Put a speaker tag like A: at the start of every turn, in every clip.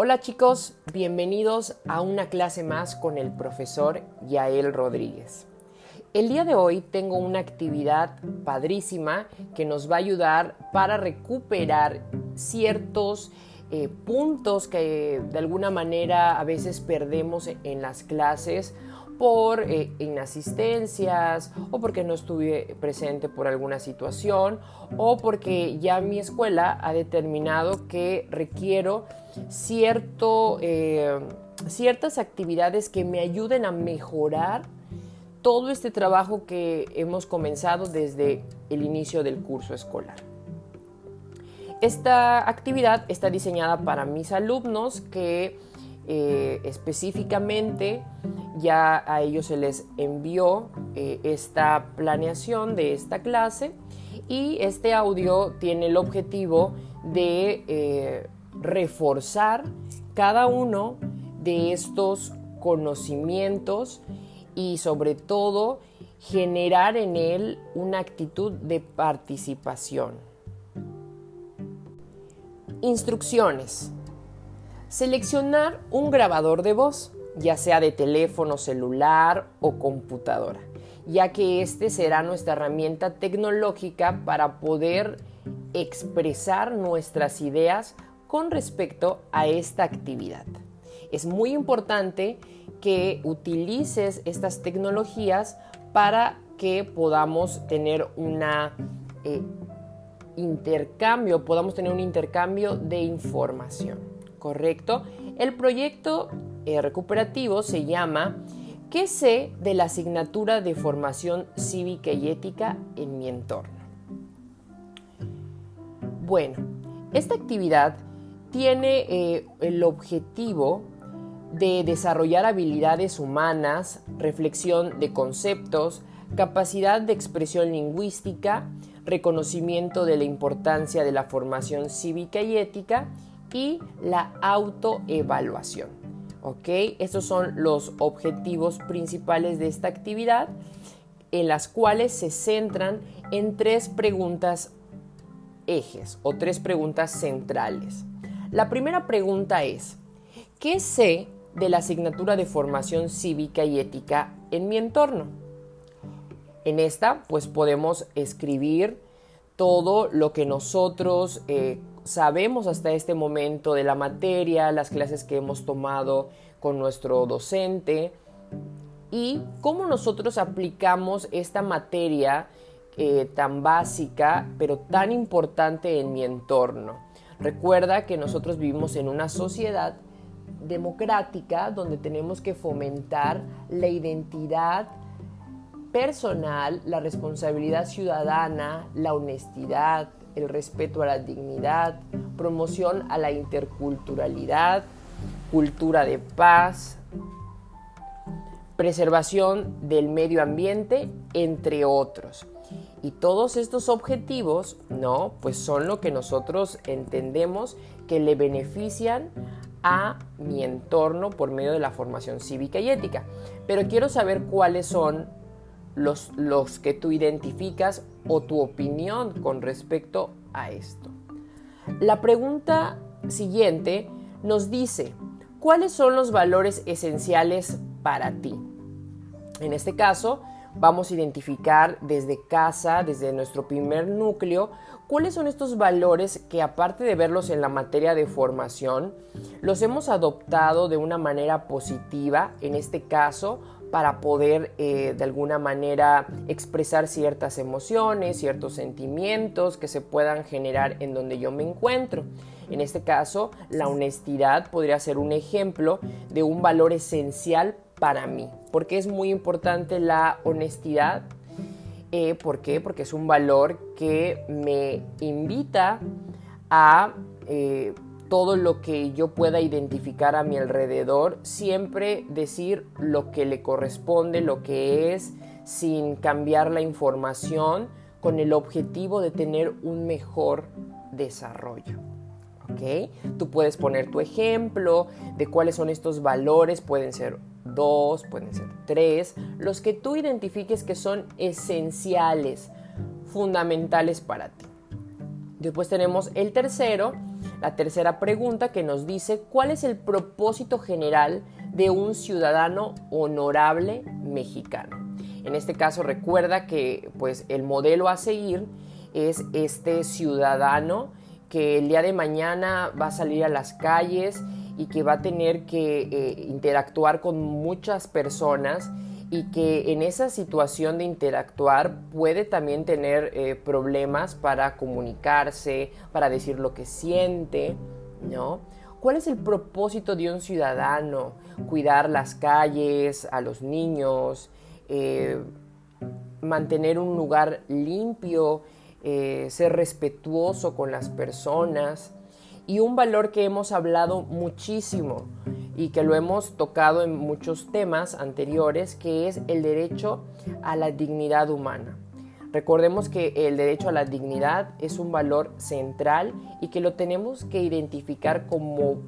A: Hola chicos, bienvenidos a una clase más con el profesor Yael Rodríguez. El día de hoy tengo una actividad padrísima que nos va a ayudar para recuperar ciertos eh, puntos que de alguna manera a veces perdemos en las clases por eh, inasistencias o porque no estuve presente por alguna situación o porque ya mi escuela ha determinado que requiero cierto, eh, ciertas actividades que me ayuden a mejorar todo este trabajo que hemos comenzado desde el inicio del curso escolar. Esta actividad está diseñada para mis alumnos que eh, específicamente ya a ellos se les envió eh, esta planeación de esta clase y este audio tiene el objetivo de reforzar cada uno de estos conocimientos y sobre todo generar en él una actitud de participación. Instrucciones. Seleccionar un grabador de voz ya sea de teléfono celular o computadora, ya que este será nuestra herramienta tecnológica para poder expresar nuestras ideas con respecto a esta actividad. Es muy importante que utilices estas tecnologías para que podamos tener una eh, intercambio, podamos tener un intercambio de información, ¿correcto? El proyecto eh, recuperativo se llama ¿Qué sé de la asignatura de formación cívica y ética en mi entorno? Bueno, esta actividad tiene eh, el objetivo de desarrollar habilidades humanas, reflexión de conceptos, capacidad de expresión lingüística, reconocimiento de la importancia de la formación cívica y ética y la autoevaluación. ¿ok? Estos son los objetivos principales de esta actividad, en las cuales se centran en tres preguntas ejes o tres preguntas centrales. La primera pregunta es, ¿qué sé de la asignatura de formación cívica y ética en mi entorno? En esta, pues podemos escribir todo lo que nosotros eh, sabemos hasta este momento de la materia, las clases que hemos tomado con nuestro docente y cómo nosotros aplicamos esta materia eh, tan básica pero tan importante en mi entorno. Recuerda que nosotros vivimos en una sociedad democrática donde tenemos que fomentar la identidad personal, la responsabilidad ciudadana, la honestidad, el respeto a la dignidad, promoción a la interculturalidad, cultura de paz, preservación del medio ambiente, entre otros. Y todos estos objetivos, ¿no? Pues son lo que nosotros entendemos que le benefician a mi entorno por medio de la formación cívica y ética. Pero quiero saber cuáles son los, los que tú identificas o tu opinión con respecto a esto. La pregunta siguiente nos dice, ¿cuáles son los valores esenciales para ti? En este caso, vamos a identificar desde casa, desde nuestro primer núcleo, cuáles son estos valores que aparte de verlos en la materia de formación, los hemos adoptado de una manera positiva, en este caso, para poder eh, de alguna manera expresar ciertas emociones, ciertos sentimientos que se puedan generar en donde yo me encuentro. En este caso, la honestidad podría ser un ejemplo de un valor esencial para mí, porque es muy importante la honestidad. Eh, ¿Por qué? Porque es un valor que me invita a eh, todo lo que yo pueda identificar a mi alrededor, siempre decir lo que le corresponde, lo que es, sin cambiar la información, con el objetivo de tener un mejor desarrollo. ¿Ok? Tú puedes poner tu ejemplo de cuáles son estos valores, pueden ser dos, pueden ser tres, los que tú identifiques que son esenciales, fundamentales para ti. Después tenemos el tercero, la tercera pregunta que nos dice cuál es el propósito general de un ciudadano honorable mexicano. En este caso recuerda que pues el modelo a seguir es este ciudadano que el día de mañana va a salir a las calles y que va a tener que eh, interactuar con muchas personas y que en esa situación de interactuar puede también tener eh, problemas para comunicarse, para decir lo que siente, ¿no? ¿Cuál es el propósito de un ciudadano? Cuidar las calles, a los niños, eh, mantener un lugar limpio, eh, ser respetuoso con las personas y un valor que hemos hablado muchísimo y que lo hemos tocado en muchos temas anteriores, que es el derecho a la dignidad humana. Recordemos que el derecho a la dignidad es un valor central y que lo tenemos que identificar como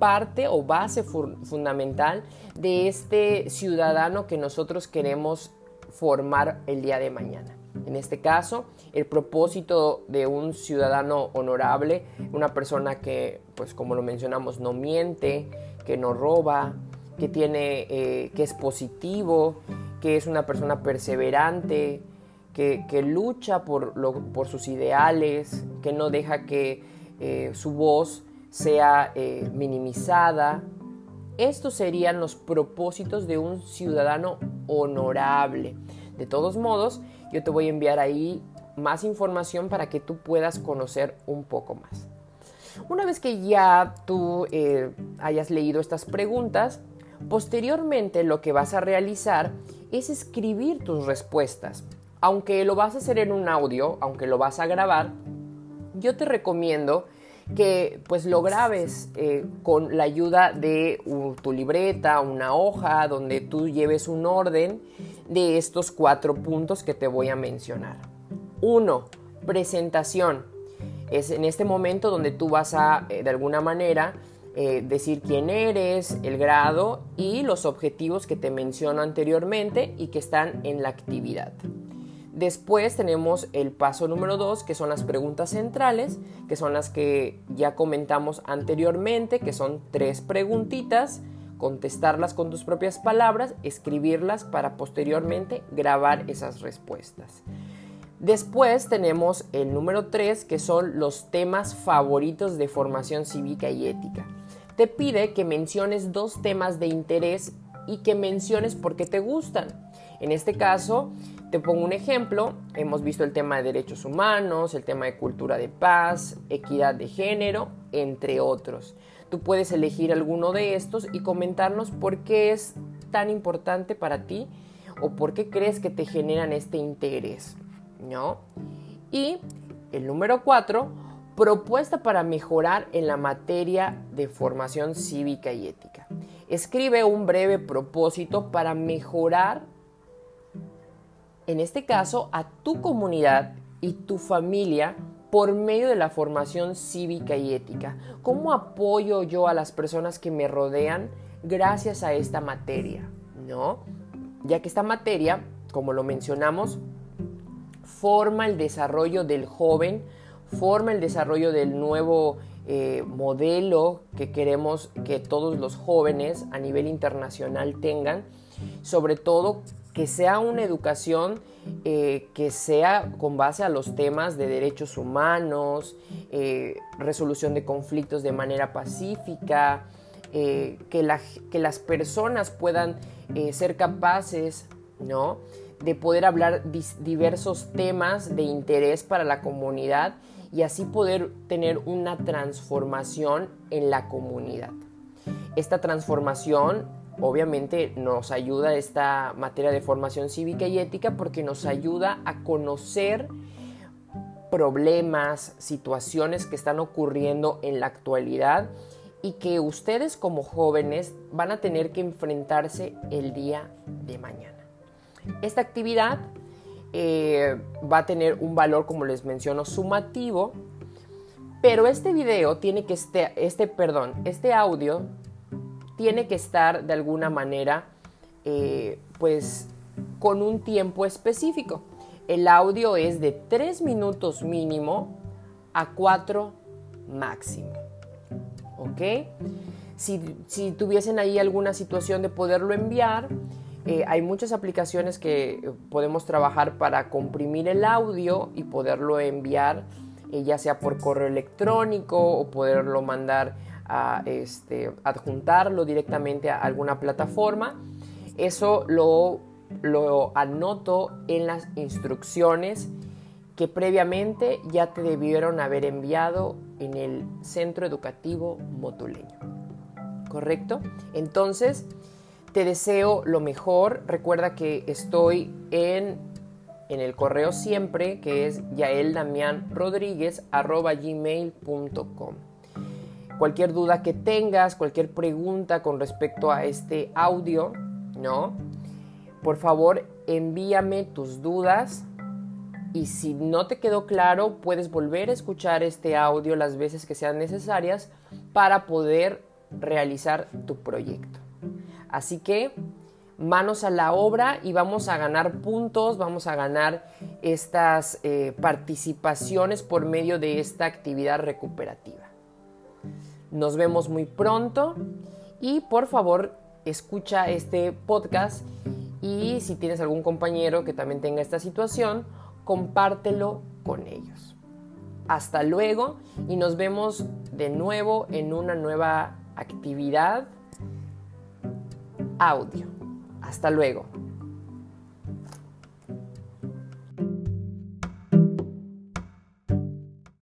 A: parte o base fundamental de este ciudadano que nosotros queremos formar el día de mañana. En este caso, el propósito de un ciudadano honorable, una persona que, pues como lo mencionamos, no miente, que no roba, que tiene, eh, que es positivo, que es una persona perseverante, que, lucha por, por, sus ideales, que no deja que eh, su voz sea eh, minimizada. Estos serían los propósitos de un ciudadano honorable. De todos modos, yo te voy a enviar ahí más información para que tú puedas conocer un poco más. Una vez que ya tú eh, hayas leído estas preguntas, posteriormente lo que vas a realizar es escribir tus respuestas. Aunque lo vas a hacer en un audio, aunque lo vas a grabar, yo te recomiendo que pues lo grabes eh, con la ayuda de tu libreta, una hoja, donde tú lleves un orden de estos cuatro puntos que te voy a mencionar. Uno, presentación. Es en este momento donde tú vas a, eh, de alguna manera, eh, decir quién eres, el grado y los objetivos que te menciono anteriormente y que están en la actividad. Después tenemos el paso número dos, que son las preguntas centrales, que son las que ya comentamos anteriormente, que son tres preguntitas, contestarlas con tus propias palabras, escribirlas para posteriormente grabar esas respuestas. Después tenemos el número tres, que son los temas favoritos de formación cívica y ética. Te pide que menciones dos temas de interés y que menciones por qué te gustan. En este caso, te pongo un ejemplo, hemos visto el tema de derechos humanos, el tema de cultura de paz, equidad de género, entre otros. Tú puedes elegir alguno de estos y comentarnos por qué es tan importante para ti o por qué crees que te generan este interés, ¿no? Y el número cuatro, propuesta para mejorar en la materia de formación cívica y ética. Escribe un breve propósito para mejorar en este caso, a tu comunidad y tu familia por medio de la formación cívica y ética. ¿Cómo apoyo yo a las personas que me rodean gracias a esta materia? ¿No? Ya que esta materia, como lo mencionamos, forma el desarrollo del joven, forma el desarrollo del nuevo eh, modelo que queremos que todos los jóvenes a nivel internacional tengan, sobre todo que sea una educación eh, que sea con base a los temas de derechos humanos, eh, resolución de conflictos de manera pacífica, eh, que, que, las personas puedan ser capaces ¿no? de poder hablar diversos temas de interés para la comunidad y así poder tener una transformación en la comunidad. Esta transformación obviamente nos ayuda esta materia de formación cívica y ética porque nos ayuda a conocer problemas, situaciones que están ocurriendo en la actualidad y que ustedes como jóvenes van a tener que enfrentarse el día de mañana. Esta actividad eh, va a tener un valor, como les menciono, sumativo, pero este video tiene que, este, este, perdón, este audio tiene que estar de alguna manera eh, pues con un tiempo específico. El audio es de 3 minutos mínimo a 4 máximo. ¿Ok? Si, tuviesen ahí alguna situación de poderlo enviar, eh, hay muchas aplicaciones que podemos trabajar para comprimir el audio y poderlo enviar, eh, ya sea por correo electrónico o poderlo mandar a este, adjuntarlo directamente a alguna plataforma. Eso lo, lo anoto en las instrucciones que previamente ya te debieron haber enviado en el centro educativo motuleño. ¿Correcto? Entonces, te deseo lo mejor. Recuerda que estoy en, en el correo siempre, que es yaeldamianrodríguez.gmail.com Cualquier duda que tengas, cualquier pregunta con respecto a este audio, ¿no? Por favor, envíame tus dudas y si no te quedó claro, puedes volver a escuchar este audio las veces que sean necesarias para poder realizar tu proyecto. Así que manos a la obra y vamos a ganar puntos, vamos a ganar estas eh, participaciones por medio de esta actividad recuperativa. Nos vemos muy pronto y por favor escucha este podcast y si tienes algún compañero que también tenga esta situación, compártelo con ellos. Hasta luego y nos vemos de nuevo en una nueva actividad audio. Hasta luego.